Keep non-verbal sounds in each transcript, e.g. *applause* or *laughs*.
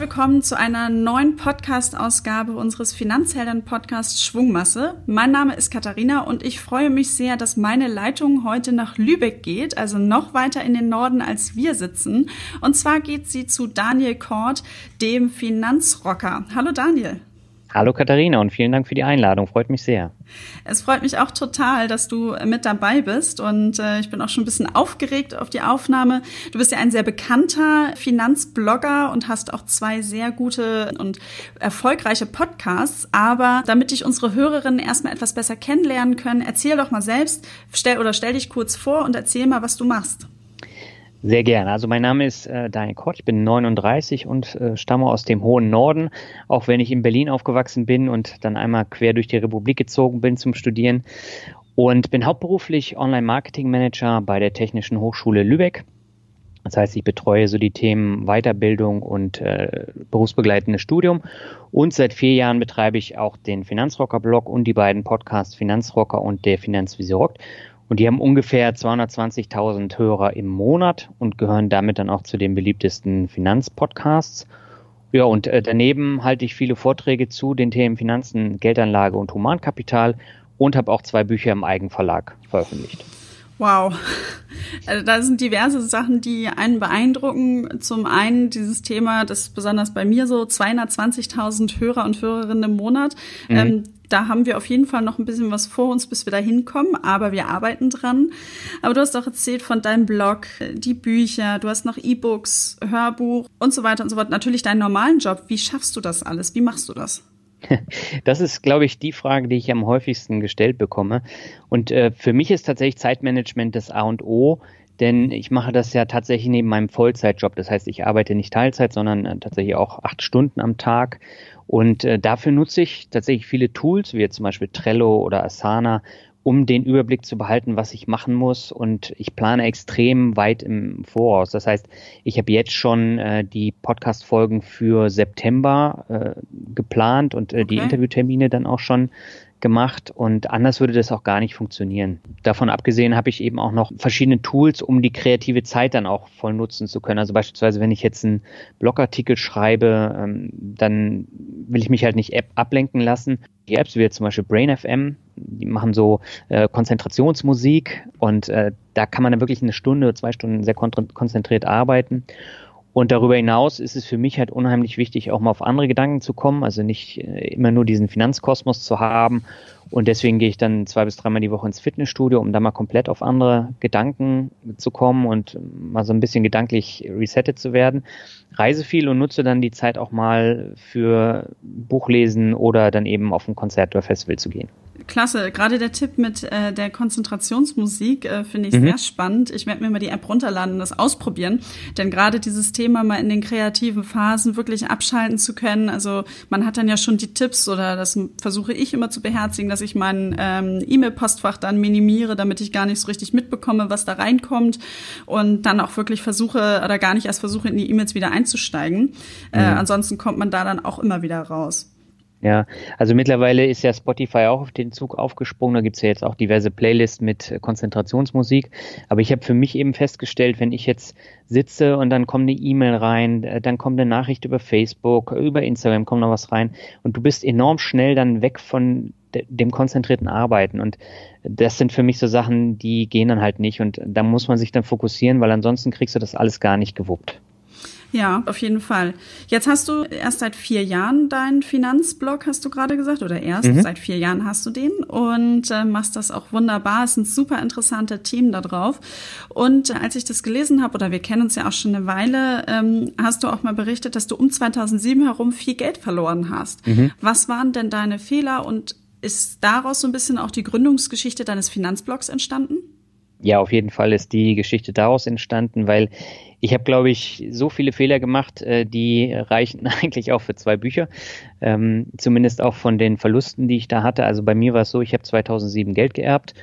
willkommen zu einer neuen Podcast-Ausgabe unseres Finanzhelden-Podcasts Schwungmasse. Mein Name ist Katharina und ich freue mich sehr, dass meine Leitung heute nach Lübeck geht, also noch weiter in den Norden als wir sitzen. Und zwar geht sie zu Daniel Kort, dem Finanzrocker. Hallo Daniel. Hallo Katharina und vielen Dank für die Einladung. Freut mich sehr. Es freut mich auch total, dass du mit dabei bist und äh, ich bin auch schon ein bisschen aufgeregt auf die Aufnahme. Du bist ja ein sehr bekannter Finanzblogger und hast auch zwei sehr gute und erfolgreiche Podcasts. Aber damit dich unsere Hörerinnen erstmal etwas besser kennenlernen können, erzähl doch mal selbst, stell oder stell dich kurz vor und erzähl mal, was du machst. Sehr gerne. Also mein Name ist äh, Daniel Kort, ich bin 39 und äh, stamme aus dem hohen Norden, auch wenn ich in Berlin aufgewachsen bin und dann einmal quer durch die Republik gezogen bin zum Studieren und bin hauptberuflich Online-Marketing-Manager bei der Technischen Hochschule Lübeck. Das heißt, ich betreue so die Themen Weiterbildung und äh, berufsbegleitendes Studium. Und seit vier Jahren betreibe ich auch den Finanzrocker-Blog und die beiden Podcasts Finanzrocker und der Finanzvisier rockt. Und die haben ungefähr 220.000 Hörer im Monat und gehören damit dann auch zu den beliebtesten Finanzpodcasts. Ja, und äh, daneben halte ich viele Vorträge zu den Themen Finanzen, Geldanlage und Humankapital und habe auch zwei Bücher im Eigenverlag veröffentlicht. Wow. Also da sind diverse Sachen, die einen beeindrucken. Zum einen dieses Thema, das ist besonders bei mir so, 220.000 Hörer und Hörerinnen im Monat. Mhm. Ähm, da haben wir auf jeden Fall noch ein bisschen was vor uns, bis wir da hinkommen, aber wir arbeiten dran. Aber du hast auch erzählt von deinem Blog, die Bücher, du hast noch E-Books, Hörbuch und so weiter und so fort. Natürlich deinen normalen Job. Wie schaffst du das alles? Wie machst du das? *laughs* Das ist, glaube ich, die Frage, die ich am häufigsten gestellt bekomme. Und äh, für mich ist tatsächlich Zeitmanagement das A und O, denn ich mache das ja tatsächlich neben meinem Vollzeitjob. Das heißt, ich arbeite nicht Teilzeit, sondern äh, tatsächlich auch acht Stunden am Tag und äh, dafür nutze ich tatsächlich viele Tools, wie jetzt zum Beispiel Trello oder Asana, um den Überblick zu behalten, was ich machen muss. Und ich plane extrem weit im Voraus. Das heißt, ich habe jetzt schon äh, die Podcast-Folgen für September äh, geplant und äh, okay. die Interviewtermine dann auch schon gemacht und anders würde das auch gar nicht funktionieren. Davon abgesehen habe ich eben auch noch verschiedene Tools, um die kreative Zeit dann auch voll nutzen zu können. Also beispielsweise, wenn ich jetzt einen Blogartikel schreibe, ähm, dann will ich mich halt nicht ablenken lassen. Die Apps wie jetzt zum Beispiel Brain FM, die machen so äh, Konzentrationsmusik und äh, da kann man dann wirklich eine Stunde, zwei Stunden sehr konzentriert arbeiten. Und darüber hinaus ist es für mich halt unheimlich wichtig, auch mal auf andere Gedanken zu kommen, also nicht äh, immer nur diesen Finanzkosmos zu haben. Und deswegen gehe ich dann zwei bis dreimal die Woche ins Fitnessstudio, um da mal komplett auf andere Gedanken zu kommen und mal so ein bisschen gedanklich resettet zu werden. Reise viel und nutze dann die Zeit auch mal für Buchlesen oder dann eben auf ein Konzert oder Festival zu gehen. Klasse, gerade der Tipp mit äh, der Konzentrationsmusik äh, finde ich mhm. sehr spannend. Ich werde mir mal die App runterladen und das ausprobieren, denn gerade dieses Thema mal in den kreativen Phasen wirklich abschalten zu können. Also man hat dann ja schon die Tipps oder das versuche ich immer zu beherzigen, dass ich mein ähm, E-Mail-Postfach dann minimiere, damit ich gar nicht so richtig mitbekomme, was da reinkommt und dann auch wirklich versuche oder gar nicht erst versuche in die E-Mails wieder einzusteigen. Äh, mhm. Äh, ansonsten kommt man da dann auch immer wieder raus. Ja, also mittlerweile ist ja Spotify auch auf den Zug aufgesprungen. Da gibt's ja jetzt auch diverse Playlists mit Konzentrationsmusik. Aber ich habe für mich eben festgestellt, wenn ich jetzt sitze und dann kommt eine E-Mail rein, äh, dann kommt eine Nachricht über Facebook, über Instagram kommt noch was rein und du bist enorm schnell dann weg von dem konzentrierten Arbeiten. Und das sind für mich so Sachen, die gehen dann halt nicht. Und da muss man sich dann fokussieren, weil ansonsten kriegst du das alles gar nicht gewuppt. Ja, auf jeden Fall. Jetzt hast du erst seit vier Jahren deinen Finanzblog, hast du gerade gesagt, oder erst mhm. seit vier Jahren hast du den und äh, machst das auch wunderbar. Es sind super interessante Themen da drauf. Und äh, als ich das gelesen habe, oder wir kennen uns ja auch schon eine Weile, ähm, hast du auch mal berichtet, dass du um 2007 herum viel Geld verloren hast. Mhm. Was waren denn deine Fehler und ist daraus so ein bisschen auch die Gründungsgeschichte deines Finanzblogs entstanden? Ja, auf jeden Fall ist die Geschichte daraus entstanden, weil ich habe, glaube ich, so viele Fehler gemacht, äh, die reichen *laughs* eigentlich auch für zwei Bücher. Ähm, zumindest auch von den Verlusten, die ich da hatte. Also bei mir war es so, ich habe 2007 Geld geerbt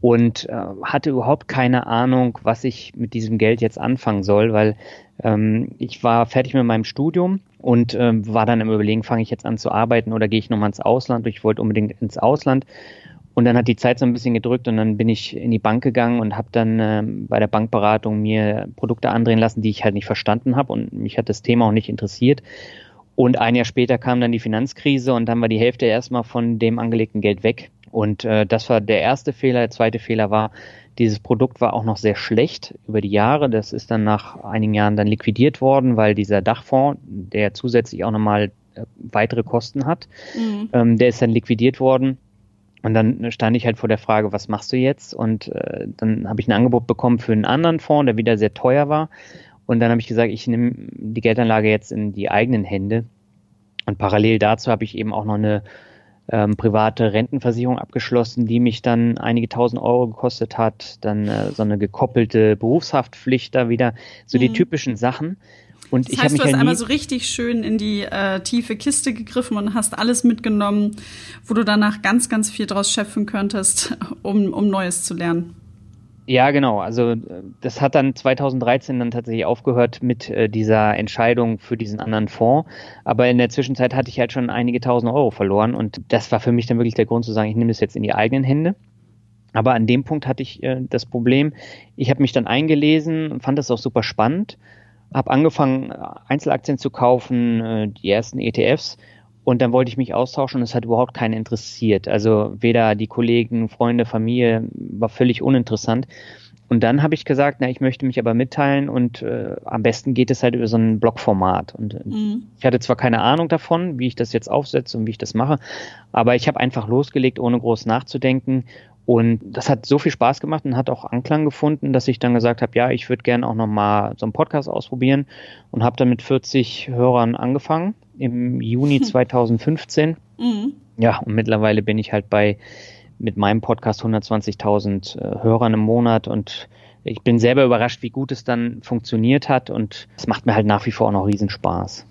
und äh, hatte überhaupt keine Ahnung, was ich mit diesem Geld jetzt anfangen soll, weil ähm, ich war fertig mit meinem Studium und ähm, war dann im Überlegen, fange ich jetzt an zu arbeiten oder gehe ich nochmal ins Ausland? Ich wollte unbedingt ins Ausland und dann hat die Zeit so ein bisschen gedrückt und dann bin ich in die Bank gegangen und habe dann äh, bei der Bankberatung mir Produkte andrehen lassen, die ich halt nicht verstanden habe und mich hat das Thema auch nicht interessiert. Und ein Jahr später kam dann die Finanzkrise und dann war die Hälfte erstmal von dem angelegten Geld weg. Und äh, das war der erste Fehler. Der zweite Fehler war, dieses Produkt war auch noch sehr schlecht über die Jahre. Das ist dann nach einigen Jahren dann liquidiert worden, weil dieser Dachfonds, der zusätzlich auch nochmal äh, weitere Kosten hat, mhm. ähm, der ist dann liquidiert worden. Und dann stand ich halt vor der Frage, was machst du jetzt? Und äh, dann habe ich ein Angebot bekommen für einen anderen Fonds, der wieder sehr teuer war. Und dann habe ich gesagt, ich nehme die Geldanlage jetzt in die eigenen Hände. Und parallel dazu habe ich eben auch noch eine ähm, private Rentenversicherung abgeschlossen, die mich dann einige tausend Euro gekostet hat. Dann äh, so eine gekoppelte Berufshaftpflicht da wieder. So mhm. die typischen Sachen. Und das ich heißt, mich du hast ja einmal so richtig schön in die äh, tiefe Kiste gegriffen und hast alles mitgenommen, wo du danach ganz, ganz viel draus schöpfen könntest, *laughs* um, um Neues zu lernen. Ja, genau. Also das hat dann 2013 dann tatsächlich aufgehört mit äh, dieser Entscheidung für diesen anderen Fonds. Aber in der Zwischenzeit hatte ich halt schon einige tausend Euro verloren und das war für mich dann wirklich der Grund zu sagen, ich nehme das jetzt in die eigenen Hände. Aber an dem Punkt hatte ich äh, das Problem, ich habe mich dann eingelesen, fand das auch super spannend, habe angefangen, Einzelaktien zu kaufen, äh, die ersten ETFs und dann wollte ich mich austauschen und es hat überhaupt keinen interessiert. Also weder die Kollegen, Freunde, Familie war völlig uninteressant. Und dann habe ich gesagt, na, ich möchte mich aber mitteilen und äh, am besten geht es halt über so ein Blogformat. Und äh, mhm. ich hatte zwar keine Ahnung davon, wie ich das jetzt aufsetze und wie ich das mache, aber ich habe einfach losgelegt, ohne groß nachzudenken. Und das hat so viel Spaß gemacht und hat auch Anklang gefunden, dass ich dann gesagt habe, ja, ich würde gerne auch nochmal so einen Podcast ausprobieren und habe dann mit 40 Hörern angefangen im Juni *laughs* 2015. Mhm. Ja, und mittlerweile bin ich halt bei mit meinem Podcast 120.000 äh, Hörern im Monat und ich bin selber überrascht, wie gut es dann funktioniert hat und es macht mir halt nach wie vor auch noch Riesenspaß.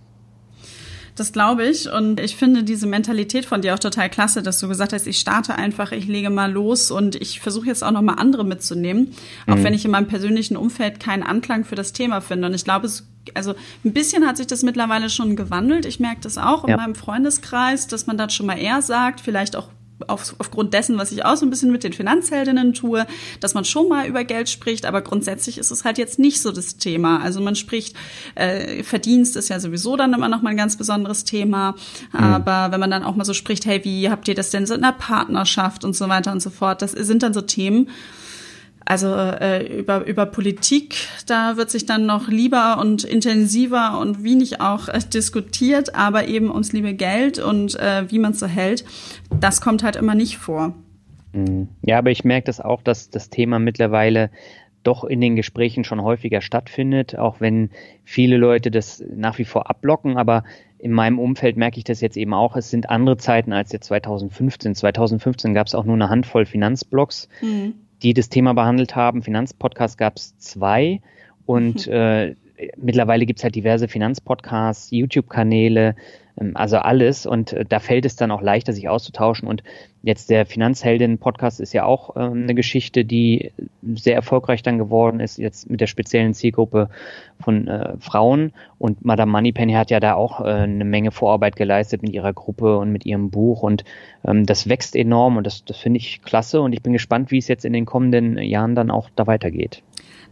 Das glaube ich. Und ich finde diese Mentalität von dir auch total klasse, dass du gesagt hast, ich starte einfach, ich lege mal los und ich versuche jetzt auch noch mal andere mitzunehmen, auch mhm. wenn ich in meinem persönlichen Umfeld keinen Anklang für das Thema finde. Und ich glaube, es also ein bisschen hat sich das mittlerweile schon gewandelt. Ich merke das auch in ja. meinem Freundeskreis, dass man dann schon mal eher sagt, vielleicht auch auf, aufgrund dessen, was ich auch so ein bisschen mit den Finanzheldinnen tue, dass man schon mal über Geld spricht, aber grundsätzlich ist es halt jetzt nicht so das Thema. Also man spricht, äh, Verdienst ist ja sowieso dann immer noch mal ein ganz besonderes Thema, mhm. aber wenn man dann auch mal so spricht, hey, wie habt ihr das denn so in der Partnerschaft und so weiter und so fort, das sind dann so Themen, also äh, über, über Politik, da wird sich dann noch lieber und intensiver und wenig auch äh, diskutiert, aber eben ums liebe Geld und äh, wie man es so hält, das kommt halt immer nicht vor. Mhm. Ja, aber ich merke das auch, dass das Thema mittlerweile doch in den Gesprächen schon häufiger stattfindet, auch wenn viele Leute das nach wie vor abblocken, aber in meinem Umfeld merke ich das jetzt eben auch. Es sind andere Zeiten als jetzt 2015. 2015 gab es auch nur eine Handvoll Finanzblogs. Mhm die das Thema behandelt haben. Finanzpodcast gab es zwei und mhm. äh, mittlerweile gibt es halt diverse Finanzpodcasts, YouTube-Kanäle, ähm, also alles. Und äh, da fällt es dann auch leichter, sich auszutauschen. Und jetzt der Finanzheldin-Podcast ist ja auch ähm, eine Geschichte, die sehr erfolgreich dann geworden ist, jetzt mit der speziellen Zielgruppe von äh, Frauen. Und Madame Moneypenny hat ja da auch äh, eine Menge Vorarbeit geleistet mit ihrer Gruppe und mit ihrem Buch. Und ähm, das wächst enorm und das, das finde ich klasse. Und ich bin gespannt, wie es jetzt in den kommenden Jahren dann auch da weitergeht.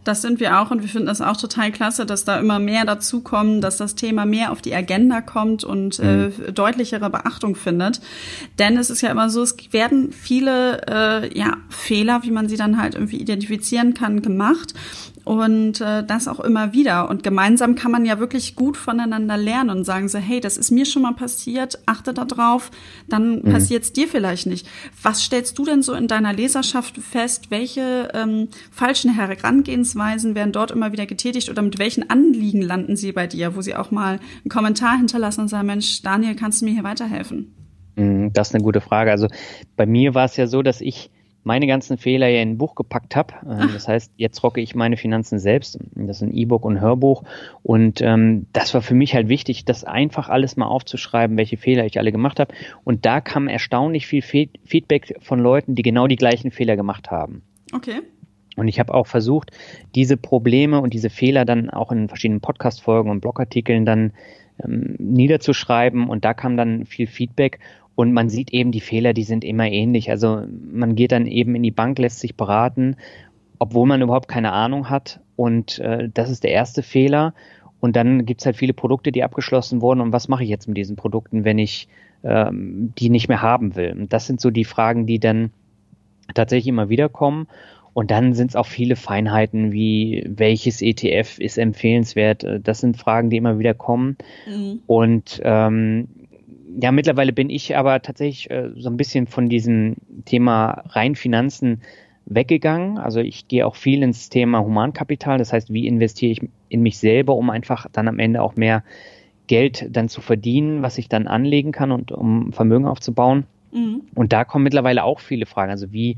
Das sind wir auch und wir finden das auch total klasse, dass da immer mehr dazukommen, dass das Thema mehr auf die Agenda kommt und äh, mhm. äh, deutlichere Beachtung findet. Denn es ist ja immer so, es werden viele äh, ja, Fehler, wie man sie dann halt irgendwie identifizieren kann, gemacht und äh, das auch immer wieder. Und gemeinsam kann man ja wirklich gut voneinander lernen und sagen so, hey, das ist mir schon mal passiert, achte da drauf, dann mhm. passiert es dir vielleicht nicht. Was stellst du denn so in deiner Leserschaft fest? Welche ähm, falschen Herangehensweisen werden dort immer wieder getätigt oder mit welchen Anliegen landen sie bei dir, wo sie auch mal einen Kommentar hinterlassen und sagen, Mensch, Daniel, kannst du mir hier weiterhelfen? Mhm, das ist eine gute Frage. Also bei mir war es ja so, dass ich meine ganzen Fehler ja in ein Buch gepackt habe. Ähm, das heißt, jetzt rocke ich meine Finanzen selbst. Das ist ein E-Book und Hörbuch. Und ähm, das war für mich halt wichtig, das einfach alles mal aufzuschreiben, welche Fehler ich alle gemacht habe. Und da kam erstaunlich viel Fe Feedback von Leuten, die genau die gleichen Fehler gemacht haben. Okay. Und ich habe auch versucht, diese Probleme und diese Fehler dann auch in verschiedenen Podcast-Folgen und Blogartikeln dann ähm, niederzuschreiben. Und da kam dann viel Feedback. Und man sieht eben, die Fehler, die sind immer ähnlich. Also man geht dann eben in die Bank, lässt sich beraten, obwohl man überhaupt keine Ahnung hat. Und äh, das ist der erste Fehler. Und dann gibt es halt viele Produkte, die abgeschlossen wurden. Und was mache ich jetzt mit diesen Produkten, wenn ich ähm, die nicht mehr haben will? Und das sind so die Fragen, die dann tatsächlich immer wieder kommen. Und dann sind es auch viele Feinheiten wie welches ETF ist empfehlenswert. Das sind Fragen, die immer wieder kommen. Mhm. Und ähm, ja, mittlerweile bin ich aber tatsächlich äh, so ein bisschen von diesem Thema rein Finanzen weggegangen. Also ich gehe auch viel ins Thema Humankapital. Das heißt, wie investiere ich in mich selber, um einfach dann am Ende auch mehr Geld dann zu verdienen, was ich dann anlegen kann und um Vermögen aufzubauen. Mhm. Und da kommen mittlerweile auch viele Fragen. Also wie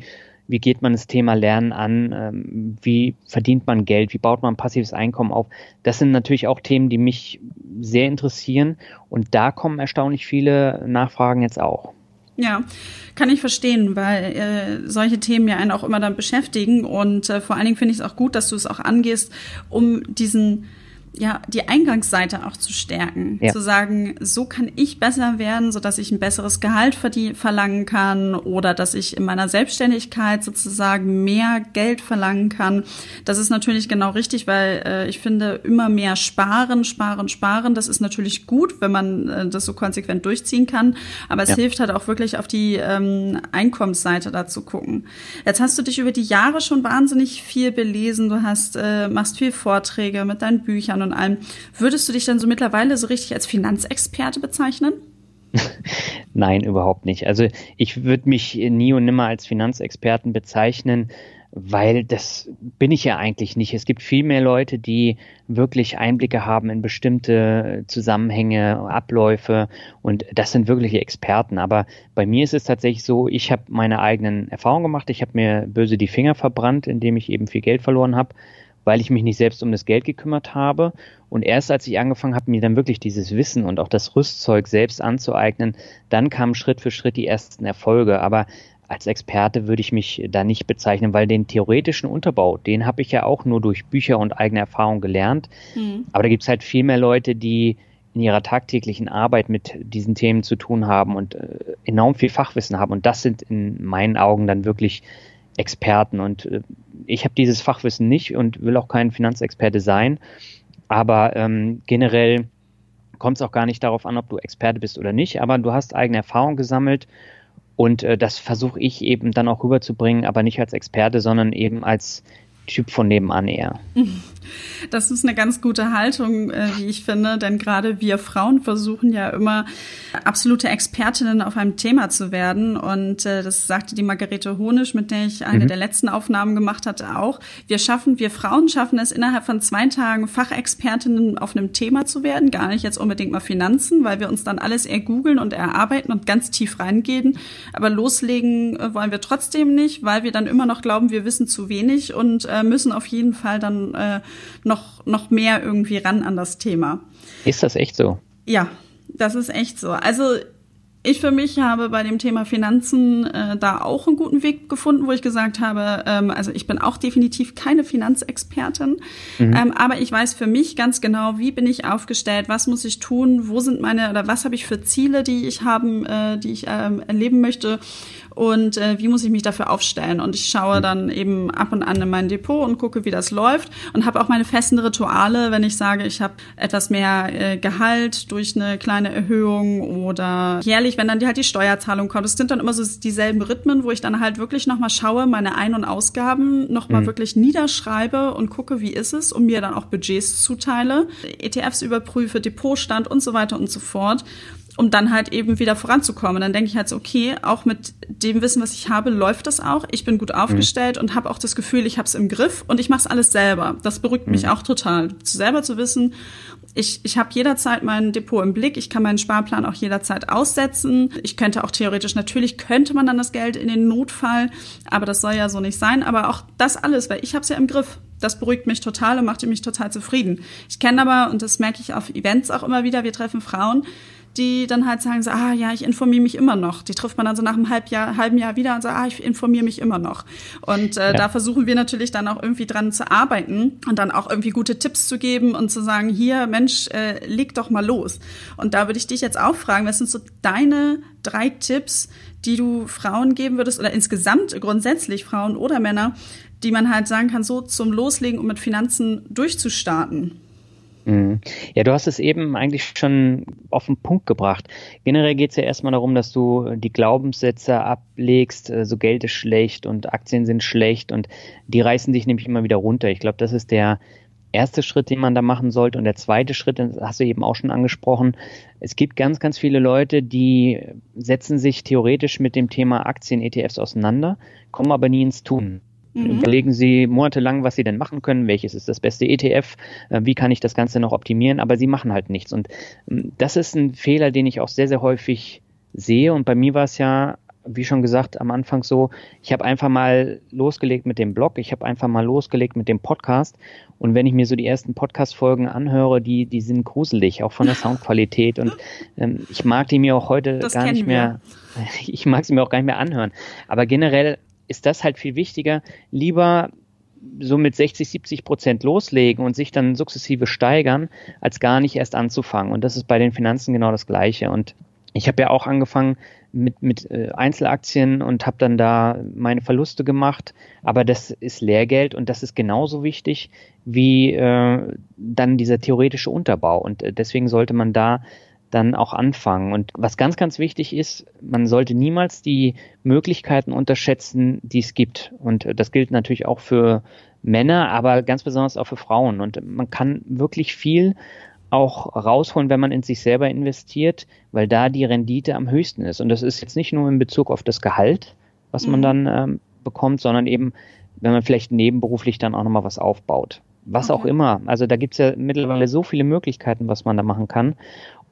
wie geht man das Thema Lernen an, ähm, wie verdient man Geld, wie baut man passives Einkommen auf. Das sind natürlich auch Themen, die mich sehr interessieren und da kommen erstaunlich viele Nachfragen jetzt auch. Ja, kann ich verstehen, weil äh, solche Themen ja einen auch immer dann beschäftigen und äh, vor allen Dingen finde ich es auch gut, dass du es auch angehst, um diesen ja, die Eingangsseite auch zu stärken. Ja. Zu sagen, so kann ich besser werden, so dass ich ein besseres Gehalt verlangen kann oder dass ich in meiner Selbstständigkeit sozusagen mehr Geld verlangen kann. Das ist natürlich genau richtig, weil äh, ich finde, immer mehr sparen, sparen, sparen, das ist natürlich gut, wenn man äh, das so konsequent durchziehen kann. Aber es ja. hilft halt auch wirklich auf die ähm, Einkommensseite da zu gucken. Jetzt hast du dich über die Jahre schon wahnsinnig viel belesen. Du hast, äh, machst viel Vorträge mit deinen Büchern und allem. Würdest du dich dann so mittlerweile so richtig als Finanzexperte bezeichnen? *laughs* Nein, überhaupt nicht. Also ich würde mich nie und nimmer als Finanzexperten bezeichnen, weil das bin ich ja eigentlich nicht. Es gibt viel mehr Leute, die wirklich Einblicke haben in bestimmte Zusammenhänge, Abläufe und das sind wirkliche Experten. Aber bei mir ist es tatsächlich so, ich habe meine eigenen Erfahrungen gemacht. Ich habe mir böse die Finger verbrannt, indem ich eben viel Geld verloren habe weil ich mich nicht selbst um das Geld gekümmert habe. Und erst als ich angefangen habe, mir dann wirklich dieses Wissen und auch das Rüstzeug selbst anzueignen, dann kamen Schritt für Schritt die ersten Erfolge. Aber als Experte würde ich mich da nicht bezeichnen, weil den theoretischen Unterbau, den habe ich ja auch nur durch Bücher und eigene Erfahrung gelernt. Mhm. Aber da gibt es halt viel mehr Leute, die in ihrer tagtäglichen Arbeit mit diesen Themen zu tun haben und äh, enorm viel Fachwissen haben. Und das sind in meinen Augen dann wirklich Experten. Und äh, ich habe dieses Fachwissen nicht und will auch kein Finanzexperte sein. Aber ähm, generell kommt es auch gar nicht darauf an, ob du Experte bist oder nicht. Aber du hast eigene Erfahrung gesammelt und äh, das versuche ich eben dann auch rüberzubringen, aber nicht als Experte, sondern eben als Typ von nebenan eher. *laughs* Das ist eine ganz gute Haltung, äh, wie ich finde, denn gerade wir Frauen versuchen ja immer absolute Expertinnen auf einem Thema zu werden. Und äh, das sagte die Margarete Honisch, mit der ich eine mhm. der letzten Aufnahmen gemacht hatte, auch. Wir schaffen, wir Frauen schaffen es innerhalb von zwei Tagen Fachexpertinnen auf einem Thema zu werden. Gar nicht jetzt unbedingt mal Finanzen, weil wir uns dann alles eher googeln und erarbeiten und ganz tief reingehen. Aber loslegen äh, wollen wir trotzdem nicht, weil wir dann immer noch glauben, wir wissen zu wenig und äh, müssen auf jeden Fall dann äh, noch, noch mehr irgendwie ran an das Thema. Ist das echt so? Ja, das ist echt so. Also ich für mich habe bei dem Thema Finanzen äh, da auch einen guten Weg gefunden, wo ich gesagt habe, ähm, also ich bin auch definitiv keine Finanzexpertin, mhm. ähm, aber ich weiß für mich ganz genau, wie bin ich aufgestellt, was muss ich tun, wo sind meine oder was habe ich für Ziele, die ich haben, äh, die ich ähm, erleben möchte und äh, wie muss ich mich dafür aufstellen. Und ich schaue dann eben ab und an in mein Depot und gucke, wie das läuft und habe auch meine festen Rituale, wenn ich sage, ich habe etwas mehr äh, Gehalt durch eine kleine Erhöhung oder jährlich, wenn dann die, halt die Steuerzahlung kommt. Das sind dann immer so dieselben Rhythmen, wo ich dann halt wirklich nochmal schaue, meine Ein- und Ausgaben nochmal mhm. wirklich niederschreibe und gucke, wie ist es und mir dann auch Budgets zuteile, ETFs überprüfe, Depotstand und so weiter und so fort um dann halt eben wieder voranzukommen. Dann denke ich halt so, okay, auch mit dem Wissen, was ich habe, läuft das auch. Ich bin gut aufgestellt mhm. und habe auch das Gefühl, ich habe es im Griff und ich mache es alles selber. Das beruhigt mhm. mich auch total, selber zu wissen. Ich, ich habe jederzeit mein Depot im Blick. Ich kann meinen Sparplan auch jederzeit aussetzen. Ich könnte auch theoretisch, natürlich könnte man dann das Geld in den Notfall, aber das soll ja so nicht sein. Aber auch das alles, weil ich habe es ja im Griff. Das beruhigt mich total und macht mich total zufrieden. Ich kenne aber, und das merke ich auf Events auch immer wieder, wir treffen Frauen, die dann halt sagen so, ah ja, ich informiere mich immer noch. Die trifft man dann so nach einem halb Jahr, halben Jahr wieder und sagt, ah, ich informiere mich immer noch. Und äh, ja. da versuchen wir natürlich dann auch irgendwie dran zu arbeiten und dann auch irgendwie gute Tipps zu geben und zu sagen, hier, Mensch, äh, leg doch mal los. Und da würde ich dich jetzt auch fragen, was sind so deine drei Tipps, die du Frauen geben würdest oder insgesamt grundsätzlich Frauen oder Männer, die man halt sagen kann, so zum Loslegen, um mit Finanzen durchzustarten? Mhm. Ja, du hast es eben eigentlich schon auf den Punkt gebracht. Generell geht es ja erstmal darum, dass du die Glaubenssätze ablegst, äh, so Geld ist schlecht und Aktien sind schlecht und die reißen dich nämlich immer wieder runter. Ich glaube, das ist der erste Schritt, den man da machen sollte. Und der zweite Schritt, das hast du eben auch schon angesprochen, es gibt ganz, ganz viele Leute, die setzen sich theoretisch mit dem Thema Aktien, ETFs auseinander, kommen aber nie ins Tun. Mhm. Überlegen Sie monatelang, was Sie denn machen können, welches ist das beste ETF, äh, wie kann ich das Ganze noch optimieren, aber Sie machen halt nichts. Und ähm, das ist ein Fehler, den ich auch sehr, sehr häufig sehe. Und bei mir war es ja, wie schon gesagt, am Anfang so, ich habe einfach mal losgelegt mit dem Blog, ich habe einfach mal losgelegt mit dem Podcast. Und wenn ich mir so die ersten Podcast-Folgen anhöre, die, die sind gruselig, auch von der *laughs* Soundqualität. Und ähm, ich mag die mir auch heute das gar nicht mehr, wir. *laughs* ich mag sie mir auch gar nicht mehr anhören. Aber generell ist das halt viel wichtiger. Lieber so mit 60, 70 Prozent loslegen und sich dann sukzessive steigern, als gar nicht erst anzufangen. Und das ist bei den Finanzen genau das Gleiche. Und ich habe ja auch angefangen mit, mit äh, Einzelaktien und habe dann da meine Verluste gemacht. Aber das ist Lehrgeld und das ist genauso wichtig wie äh, dann dieser theoretische Unterbau. Und äh, deswegen sollte man da dann auch anfangen. Und was ganz, ganz wichtig ist, man sollte niemals die Möglichkeiten unterschätzen, die es gibt. Und das gilt natürlich auch für Männer, aber ganz besonders auch für Frauen. Und man kann wirklich viel auch rausholen, wenn man in sich selber investiert, weil da die Rendite am höchsten ist. Und das ist jetzt nicht nur in Bezug auf das Gehalt, was man mhm. dann ähm, bekommt, sondern eben, wenn man vielleicht nebenberuflich dann auch nochmal was aufbaut. Was okay. auch immer. Also da gibt es ja mittlerweile so viele Möglichkeiten, was man da machen kann.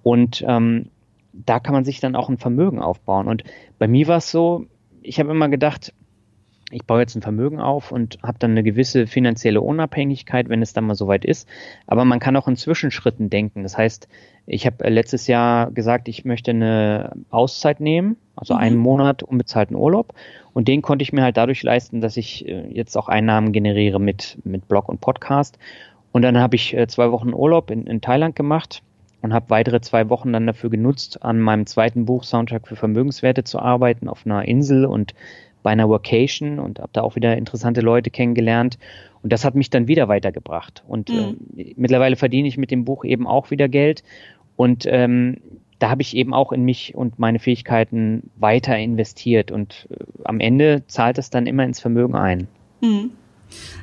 Und ähm, da kann man sich dann auch ein Vermögen aufbauen. Und bei mir war es so, ich habe immer gedacht, ich baue jetzt ein Vermögen auf und habe dann eine gewisse finanzielle Unabhängigkeit, wenn es dann mal soweit ist. Aber man kann auch in Zwischenschritten denken. Das heißt, ich habe letztes Jahr gesagt, ich möchte eine Auszeit nehmen, also mhm. einen Monat unbezahlten Urlaub. Und den konnte ich mir halt dadurch leisten, dass ich äh, jetzt auch Einnahmen generiere mit, mit Blog und Podcast. Und dann habe ich äh, zwei Wochen Urlaub in, in Thailand gemacht und habe weitere zwei Wochen dann dafür genutzt, an meinem zweiten Buch Soundtrack für Vermögenswerte zu arbeiten auf einer Insel und bei einer Workation und habe da auch wieder interessante Leute kennengelernt. Und das hat mich dann wieder weitergebracht. Und mhm. äh, mittlerweile verdiene ich mit dem Buch eben auch wieder Geld. Und ähm, da habe ich eben auch in mich und meine Fähigkeiten weiter investiert. Und äh, am Ende zahlt es dann immer ins Vermögen ein. Mhm.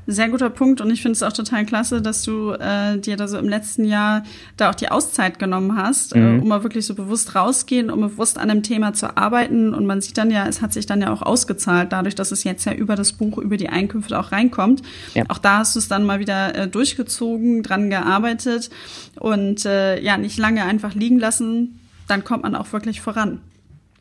Sehr guter Punkt und ich finde es auch total klasse, dass du äh, dir da so im letzten Jahr da auch die Auszeit genommen hast, äh, mhm. äh, um mal wirklich so bewusst rausgehen, um bewusst an einem Thema zu arbeiten und man sieht dann ja, es hat sich dann ja auch ausgezahlt, dadurch, dass es jetzt ja über das Buch, über die Einkünfte auch reinkommt. Ja. Auch da hast du es dann mal wieder äh, durchgezogen, dran gearbeitet und äh, ja, nicht lange einfach liegen lassen, dann kommt man auch wirklich voran.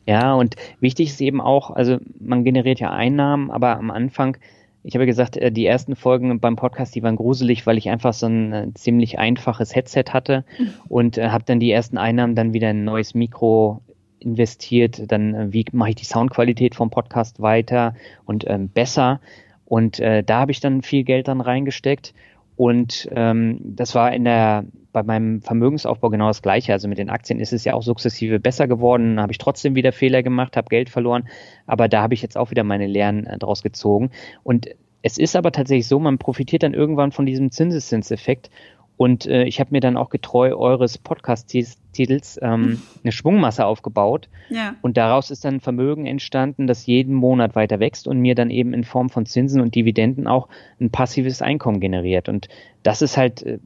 Ja, und wichtig ist eben auch, also man generiert ja Einnahmen, aber am Anfang ich habe gesagt, äh, die ersten Folgen beim Podcast, die waren gruselig, weil ich einfach so ein äh, ziemlich einfaches Headset hatte mhm. und äh, habe dann die ersten Einnahmen dann wieder in ein neues Mikro investiert. Dann, wie mache ich die Soundqualität vom Podcast weiter und ähm, besser? Und äh, da habe ich dann viel Geld dann reingesteckt. Und ähm, das war in der bei meinem Vermögensaufbau genau das Gleiche. Also mit den Aktien ist es ja auch sukzessive besser geworden. Da habe ich trotzdem wieder Fehler gemacht, habe Geld verloren. Aber da habe ich jetzt auch wieder meine Lehren äh, draus gezogen. Und es ist aber tatsächlich so, man profitiert dann irgendwann von diesem Zinseszinseffekt. Und äh, ich habe mir dann auch getreu eures Podcast-Titels ähm, *laughs* eine Schwungmasse aufgebaut. Ja. Und daraus ist dann Vermögen entstanden, das jeden Monat weiter wächst und mir dann eben in Form von Zinsen und Dividenden auch ein passives Einkommen generiert. Und das ist halt äh,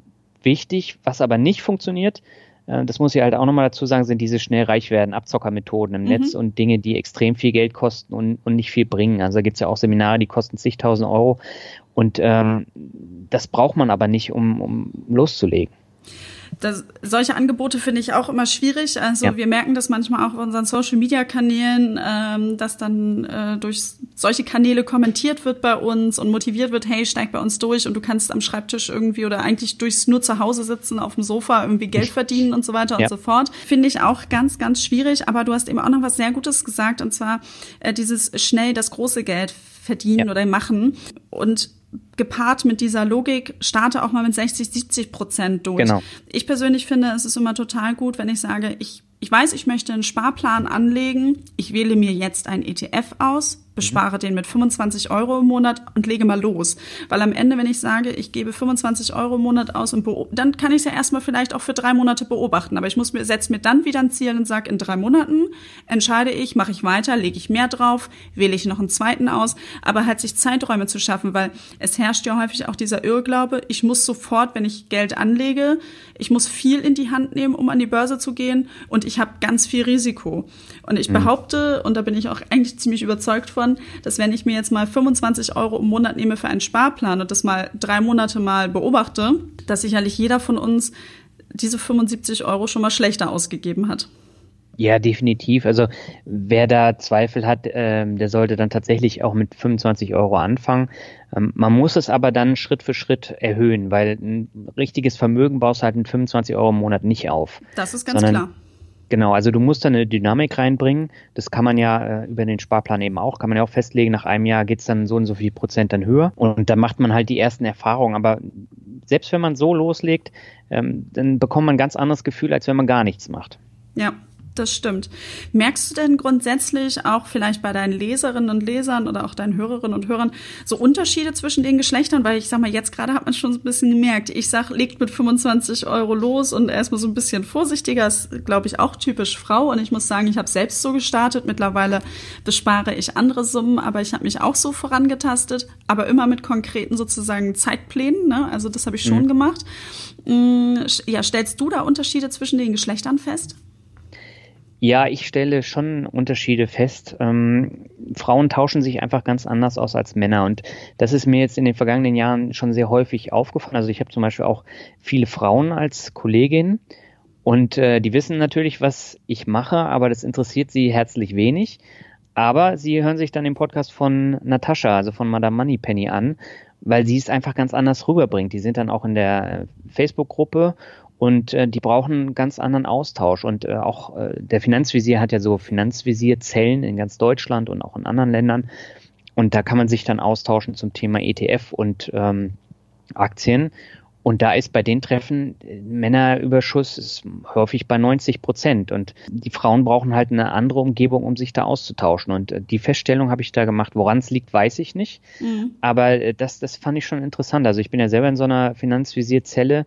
wichtig. Was aber nicht funktioniert, das muss ich halt auch nochmal dazu sagen, sind diese schnell reich werden Abzockermethoden im mhm. Netz und Dinge, die extrem viel Geld kosten und, und nicht viel bringen. Also da gibt es ja auch Seminare, die kosten zigtausend Euro und ähm, das braucht man aber nicht, um, um loszulegen. Das, solche Angebote finde ich auch immer schwierig. Also ja. wir merken das manchmal auch auf unseren Social-Media-Kanälen, ähm, dass dann äh, durch solche Kanäle kommentiert wird bei uns und motiviert wird, hey, steig bei uns durch und du kannst am Schreibtisch irgendwie oder eigentlich durchs nur zu Hause sitzen auf dem Sofa irgendwie Geld verdienen und so weiter ja. und so fort. Finde ich auch ganz, ganz schwierig. Aber du hast eben auch noch was sehr Gutes gesagt und zwar äh, dieses schnell das große Geld verdienen ja. oder machen. Und gepaart mit dieser Logik, starte auch mal mit 60, 70 Prozent durch. Genau. Ich persönlich finde, es ist immer total gut, wenn ich sage, ich, ich weiß, ich möchte einen Sparplan anlegen. Ich wähle mir jetzt ein ETF aus. Bespare mhm. den mit 25 Euro im Monat und lege mal los. Weil am Ende, wenn ich sage, ich gebe 25 Euro im Monat aus und dann kann ich es ja erstmal vielleicht auch für drei Monate beobachten. Aber ich muss mir, setze mir dann wieder ein Ziel und sage, in drei Monaten entscheide ich, mache ich weiter, lege ich mehr drauf, wähle ich noch einen zweiten aus, aber halt sich Zeiträume zu schaffen, weil es herrscht ja häufig auch dieser Irrglaube, ich muss sofort, wenn ich Geld anlege, ich muss viel in die Hand nehmen, um an die Börse zu gehen und ich habe ganz viel Risiko. Und ich mhm. behaupte, und da bin ich auch eigentlich ziemlich überzeugt von, davon, dass wenn ich mir jetzt mal 25 Euro im Monat nehme für einen Sparplan und das mal drei Monate mal beobachte, dass sicherlich jeder von uns diese 75 Euro schon mal schlechter ausgegeben hat. Ja, definitiv. Also wer da Zweifel hat, ähm, der sollte dann tatsächlich auch mit 25 Euro anfangen. Ähm, man muss es aber dann Schritt für Schritt erhöhen, weil ein richtiges Vermögen baust halt mit 25 Euro im Monat nicht auf. Das ist ganz klar. Genau, also du musst da eine Dynamik reinbringen. Das kann man ja äh, über den Sparplan eben auch, kann man ja auch festlegen, nach einem Jahr geht's dann so und so viel Prozent dann höher. Und da macht man halt die ersten Erfahrungen. Aber selbst wenn man so loslegt, ähm, dann bekommt man ein ganz anderes Gefühl, als wenn man gar nichts macht. Ja, das stimmt. Merkst du denn grundsätzlich auch vielleicht bei deinen Leserinnen und Lesern oder auch deinen Hörerinnen und Hörern so Unterschiede zwischen den Geschlechtern? Weil ich sag mal, jetzt gerade hat man schon so ein bisschen gemerkt. Ich sag, legt mit 25 Euro los und erstmal so ein bisschen vorsichtiger. Ist, glaube ich, auch typisch Frau. Und ich muss sagen, ich habe selbst so gestartet. Mittlerweile bespare ich andere Summen, aber ich habe mich auch so vorangetastet, aber immer mit konkreten sozusagen Zeitplänen. Ne? Also das habe ich schon mhm. gemacht. Mm, ja, stellst du da Unterschiede zwischen den Geschlechtern fest? Ja, ich stelle schon Unterschiede fest. Ähm, Frauen tauschen sich einfach ganz anders aus als Männer und das ist mir jetzt in den vergangenen Jahren schon sehr häufig aufgefallen. Also ich habe zum Beispiel auch viele Frauen als Kollegin und äh, die wissen natürlich, was ich mache, aber das interessiert sie herzlich wenig. Aber sie hören sich dann den Podcast von Natascha, also von Madame Moneypenny an, weil sie es einfach ganz anders rüberbringt. Die sind dann auch in der äh, Facebook-Gruppe und äh, die brauchen einen ganz anderen Austausch. Und äh, auch äh, der Finanzvisier hat ja so Finanzvisierzellen in ganz Deutschland und auch in anderen Ländern. Und da kann man sich dann austauschen zum Thema ETF und ähm, Aktien. Und da ist bei den Treffen äh, Männerüberschuss ist häufig bei 90 Prozent. Und die Frauen brauchen halt eine andere Umgebung, um sich da auszutauschen. Und äh, die Feststellung habe ich da gemacht. Woran es liegt, weiß ich nicht. Mhm. Aber äh, das, das fand ich schon interessant. Also ich bin ja selber in so einer Finanzvisierzelle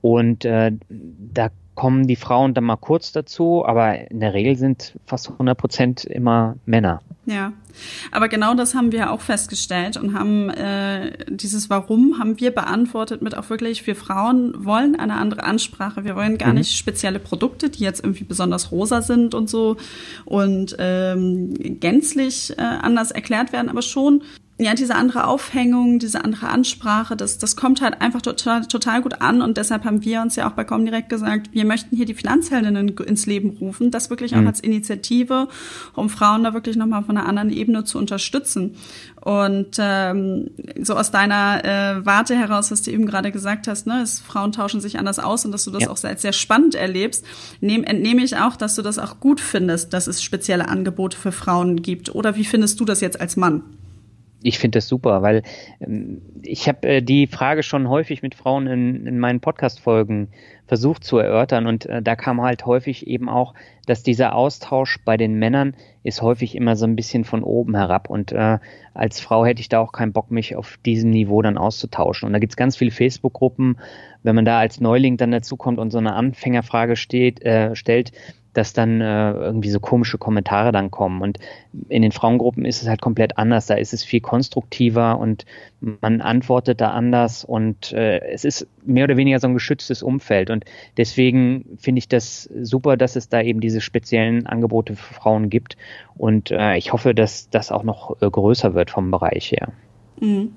und äh, da kommen die Frauen dann mal kurz dazu, aber in der Regel sind fast 100 Prozent immer Männer. Ja, aber genau das haben wir auch festgestellt und haben äh, dieses Warum haben wir beantwortet mit auch wirklich, wir Frauen wollen eine andere Ansprache. Wir wollen gar mhm. nicht spezielle Produkte, die jetzt irgendwie besonders rosa sind und so und ähm, gänzlich äh, anders erklärt werden, aber schon ja, diese andere Aufhängung, diese andere Ansprache, das, das kommt halt einfach total, total gut an und deshalb haben wir uns ja auch bei Comdirect gesagt, wir möchten hier die Finanzheldinnen ins Leben rufen, das wirklich auch mhm. als Initiative, um Frauen da wirklich nochmal von einer anderen Ebene zu unterstützen. Und ähm, so aus deiner äh, Warte heraus, was du eben gerade gesagt hast, ne, ist, Frauen tauschen sich anders aus und dass du das ja. auch als sehr spannend erlebst, nehm, entnehme ich auch, dass du das auch gut findest, dass es spezielle Angebote für Frauen gibt. Oder wie findest du das jetzt als Mann? Ich finde das super, weil ähm, ich habe äh, die Frage schon häufig mit Frauen in, in meinen Podcast-Folgen versucht zu erörtern und äh, da kam halt häufig eben auch, dass dieser Austausch bei den Männern ist häufig immer so ein bisschen von oben herab und äh, als Frau hätte ich da auch keinen Bock, mich auf diesem Niveau dann auszutauschen. Und da gibt's ganz viele Facebook-Gruppen, wenn man da als Neuling dann dazukommt und so eine Anfängerfrage steht, äh, stellt, dass dann äh, irgendwie so komische Kommentare dann kommen. Und in den Frauengruppen ist es halt komplett anders. Da ist es viel konstruktiver und man antwortet da anders und äh, es ist mehr oder weniger so ein geschütztes Umfeld. Und deswegen finde ich das super, dass es da eben diese speziellen Angebote für Frauen gibt. Und äh, ich hoffe, dass das auch noch äh, größer wird vom Bereich her. Mhm.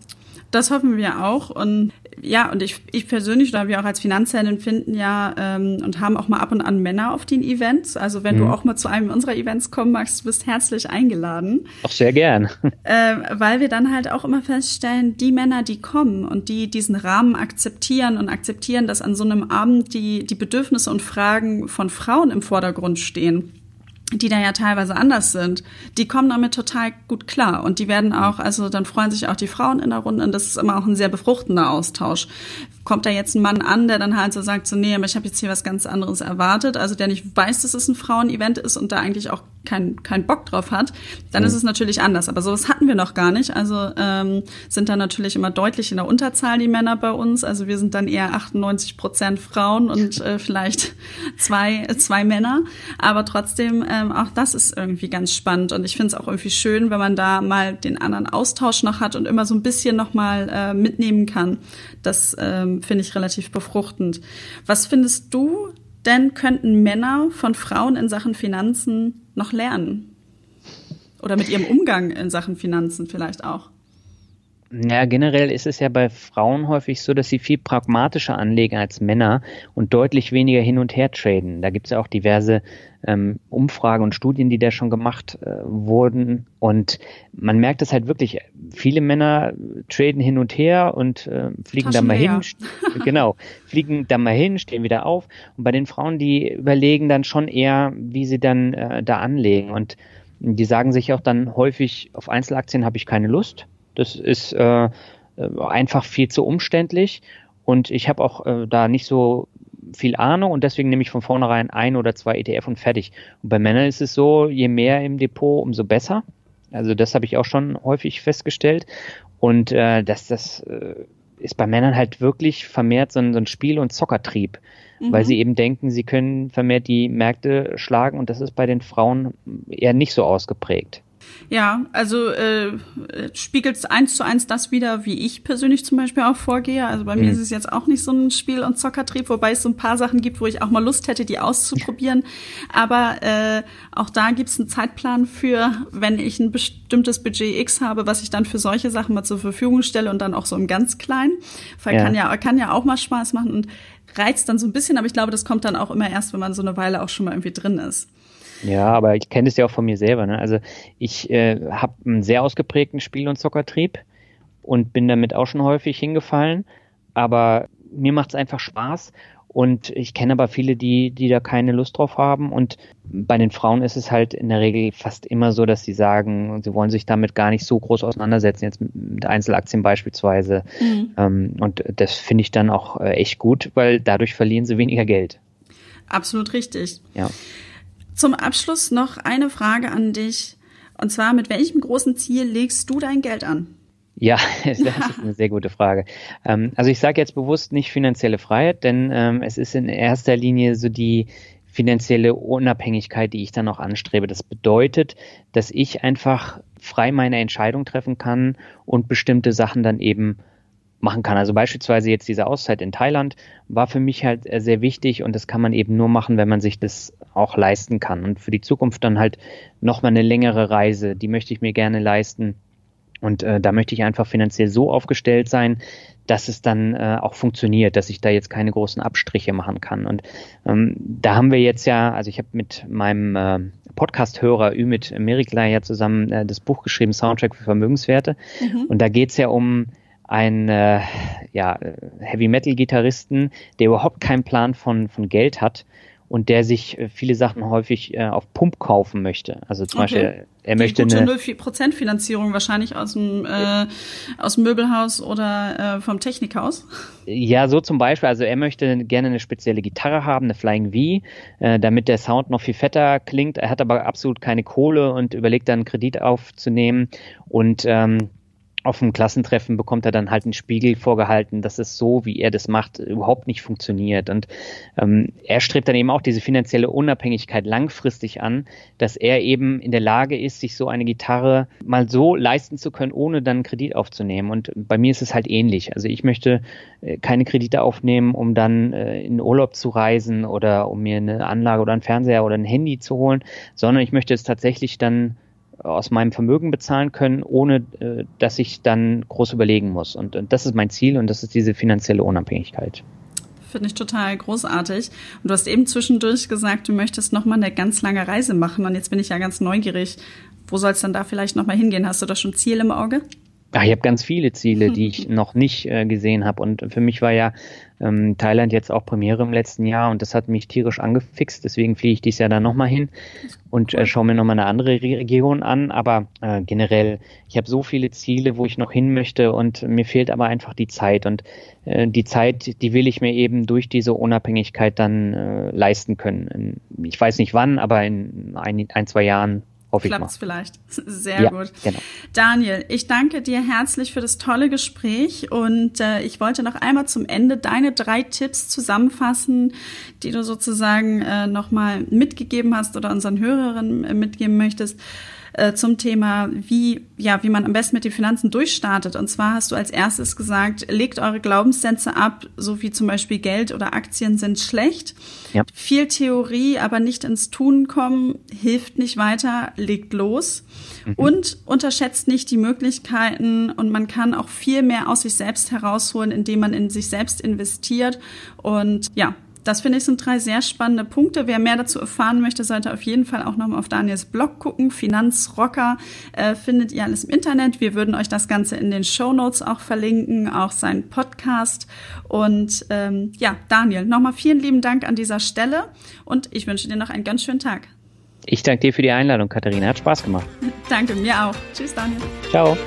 Das hoffen wir auch. Und ja, und ich, ich persönlich oder wir auch als Finanzheldin finden ja ähm, und haben auch mal ab und an Männer auf den Events. Also wenn mhm. du auch mal zu einem unserer Events kommen magst, du bist herzlich eingeladen. Auch sehr gern. *laughs* Äh, weil wir dann halt auch immer feststellen, die Männer, die kommen und die diesen Rahmen akzeptieren und akzeptieren, dass an so einem Abend die, die Bedürfnisse und Fragen von Frauen im Vordergrund stehen die da ja teilweise anders sind, die kommen damit total gut klar. Und die werden auch, also dann freuen sich auch die Frauen in der Runde und das ist immer auch ein sehr befruchtender Austausch. Kommt da jetzt ein Mann an, der dann halt so sagt, so, nee, aber ich habe jetzt hier was ganz anderes erwartet, also der nicht weiß, dass es ein Frauenevent ist und da eigentlich auch keinen kein Bock drauf hat, dann mhm. ist es natürlich anders. Aber sowas hatten wir noch gar nicht. Also ähm, sind da natürlich immer deutlich in der Unterzahl die Männer bei uns. Also wir sind dann eher 98 Prozent Frauen und *laughs* äh, vielleicht zwei, zwei Männer. Aber trotzdem, ähm, auch das ist irgendwie ganz spannend. Und ich finde es auch irgendwie schön, wenn man da mal den anderen Austausch noch hat und immer so ein bisschen noch mal äh, mitnehmen kann. Das ähm, finde ich relativ befruchtend. Was findest du denn könnten Männer von Frauen in Sachen Finanzen noch lernen? Oder mit ihrem Umgang in Sachen Finanzen vielleicht auch? Ja, generell ist es ja bei Frauen häufig so, dass sie viel pragmatischer anlegen als Männer und deutlich weniger hin und her traden. Da gibt es ja auch diverse ähm, Umfragen und Studien, die da schon gemacht äh, wurden. Und man merkt es halt wirklich, viele Männer traden hin und her und äh, fliegen da mal hin. *laughs* genau, fliegen da mal hin, stehen wieder auf. Und bei den Frauen, die überlegen dann schon eher, wie sie dann äh, da anlegen. Und die sagen sich auch dann häufig, auf Einzelaktien habe ich keine Lust das ist äh, einfach viel zu umständlich und ich habe auch äh, da nicht so viel Ahnung und deswegen nehme ich von vornherein ein oder zwei ETF und fertig. Und bei Männern ist es so, je mehr im Depot, umso besser. Also das habe ich auch schon häufig festgestellt. Und äh, dass das äh, ist bei Männern halt wirklich vermehrt so ein, so ein Spiel- und Zockertrieb, mhm. weil sie eben denken, sie können vermehrt die Märkte schlagen und das ist bei den Frauen eher nicht so ausgeprägt. Ja, also äh, spiegelt es eins zu eins das wieder, wie ich persönlich zum Beispiel auch vorgehe. Also bei mhm. mir ist es jetzt auch nicht so ein Spiel- und Zockertrieb, wobei es so ein paar Sachen gibt, wo ich auch mal Lust hätte, die auszuprobieren. *laughs* Aber äh, auch da gibt es einen Zeitplan für, wenn ich ein bestimmtes Budget X habe, was ich dann für solche Sachen mal zur Verfügung stelle und dann auch so im ganz kleinen. Weil ja. kann ja kann ja auch mal Spaß machen und reizt dann so ein bisschen, aber ich glaube, das kommt dann auch immer erst, wenn man so eine Weile auch schon mal irgendwie drin ist. Ja, aber ich kenne es ja auch von mir selber. Ne? Also ich äh, habe einen sehr ausgeprägten Spiel- und Zockertrieb und bin damit auch schon häufig hingefallen. Aber mir macht es einfach Spaß. Und ich kenne aber viele, die, die da keine Lust drauf haben. Und bei den Frauen ist es halt in der Regel fast immer so, dass sie sagen, sie wollen sich damit gar nicht so groß auseinandersetzen, jetzt mit Einzelaktien beispielsweise. Mhm. Ähm, und das finde ich dann auch äh, echt gut, weil dadurch verlieren sie weniger Geld. Absolut richtig. Ja. Zum Abschluss noch eine Frage an dich. Und zwar, mit welchem großen Ziel legst du dein Geld an? Ja, *laughs* das ist eine *laughs* sehr gute Frage. Ähm, also ich sage jetzt bewusst nicht finanzielle Freiheit, denn ähm, es ist in erster Linie so die finanzielle Unabhängigkeit, die ich dann auch anstrebe. Das bedeutet, dass ich einfach frei meine Entscheidung treffen kann und bestimmte Sachen dann eben machen kann. Also beispielsweise jetzt diese Auszeit in Thailand war für mich halt äh, sehr wichtig und das kann man eben nur machen, wenn man sich das auch leisten kann. Und für die Zukunft dann halt nochmal eine längere Reise, die möchte ich mir gerne leisten. Und äh, da möchte ich einfach finanziell so aufgestellt sein, dass es dann äh, auch funktioniert, dass ich da jetzt keine großen Abstriche machen kann. Und ähm, da haben wir jetzt ja, also ich habe mit meinem äh, Podcast-Hörer Ümit Merikla ja zusammen äh, das Buch geschrieben, Soundtrack für Vermögenswerte. Mhm. Und da geht's ja um ein äh, ja, Heavy Metal Gitarristen, der überhaupt keinen Plan von, von Geld hat und der sich äh, viele Sachen häufig äh, auf Pump kaufen möchte. Also zum okay. Beispiel, er möchte Die gute eine 0% Finanzierung wahrscheinlich aus dem, äh, aus dem Möbelhaus oder äh, vom Technikhaus. Ja, so zum Beispiel. Also er möchte gerne eine spezielle Gitarre haben, eine Flying V, äh, damit der Sound noch viel fetter klingt. Er hat aber absolut keine Kohle und überlegt dann einen Kredit aufzunehmen und ähm, auf dem Klassentreffen bekommt er dann halt einen Spiegel vorgehalten, dass es so, wie er das macht, überhaupt nicht funktioniert. Und ähm, er strebt dann eben auch diese finanzielle Unabhängigkeit langfristig an, dass er eben in der Lage ist, sich so eine Gitarre mal so leisten zu können, ohne dann Kredit aufzunehmen. Und bei mir ist es halt ähnlich. Also ich möchte äh, keine Kredite aufnehmen, um dann äh, in Urlaub zu reisen oder um mir eine Anlage oder einen Fernseher oder ein Handy zu holen, sondern ich möchte es tatsächlich dann aus meinem Vermögen bezahlen können, ohne äh, dass ich dann groß überlegen muss. Und, und das ist mein Ziel und das ist diese finanzielle Unabhängigkeit. Finde ich total großartig. Und du hast eben zwischendurch gesagt, du möchtest noch mal eine ganz lange Reise machen. Und jetzt bin ich ja ganz neugierig. Wo soll es dann da vielleicht noch mal hingehen? Hast du da schon Ziel im Auge? Ach, ich habe ganz viele Ziele, die ich *laughs* noch nicht äh, gesehen habe. Und für mich war ja ähm, Thailand jetzt auch Premiere im letzten Jahr und das hat mich tierisch angefixt. Deswegen fliege ich dieses Jahr dann nochmal hin und äh, schaue mir nochmal eine andere Region an. Aber äh, generell, ich habe so viele Ziele, wo ich noch hin möchte und mir fehlt aber einfach die Zeit. Und äh, die Zeit, die will ich mir eben durch diese Unabhängigkeit dann äh, leisten können. Ich weiß nicht wann, aber in ein, ein zwei Jahren Hoffe Klappt's vielleicht. *laughs* Sehr ja, gut. Genau. Daniel, ich danke dir herzlich für das tolle Gespräch und äh, ich wollte noch einmal zum Ende deine drei Tipps zusammenfassen, die du sozusagen äh, nochmal mitgegeben hast oder unseren Hörerinnen äh, mitgeben möchtest äh, zum Thema, wie, ja, wie man am besten mit den Finanzen durchstartet. Und zwar hast du als erstes gesagt, legt eure Glaubenssätze ab, so wie zum Beispiel Geld oder Aktien sind schlecht. Ja. Viel Theorie, aber nicht ins Tun kommen, hilft nicht weiter, legt los. Mhm. Und unterschätzt nicht die Möglichkeiten und man kann auch viel mehr aus sich selbst herausholen, indem man in sich selbst investiert. Und ja, das finde ich sind drei sehr spannende Punkte. Wer mehr dazu erfahren möchte, sollte auf jeden Fall auch nochmal auf Daniels Blog gucken. Finanzrocker äh, findet ihr alles im Internet. Wir würden euch das Ganze in den Show Notes auch verlinken, auch seinen Podcast. Und ähm, ja, Daniel, nochmal vielen lieben Dank an dieser Stelle und ich wünsche dir noch einen ganz schönen Tag. Ich danke dir für die Einladung, Katharina. Hat Spaß gemacht. *laughs* danke, mir auch. Tschüss, Daniel. Ciao.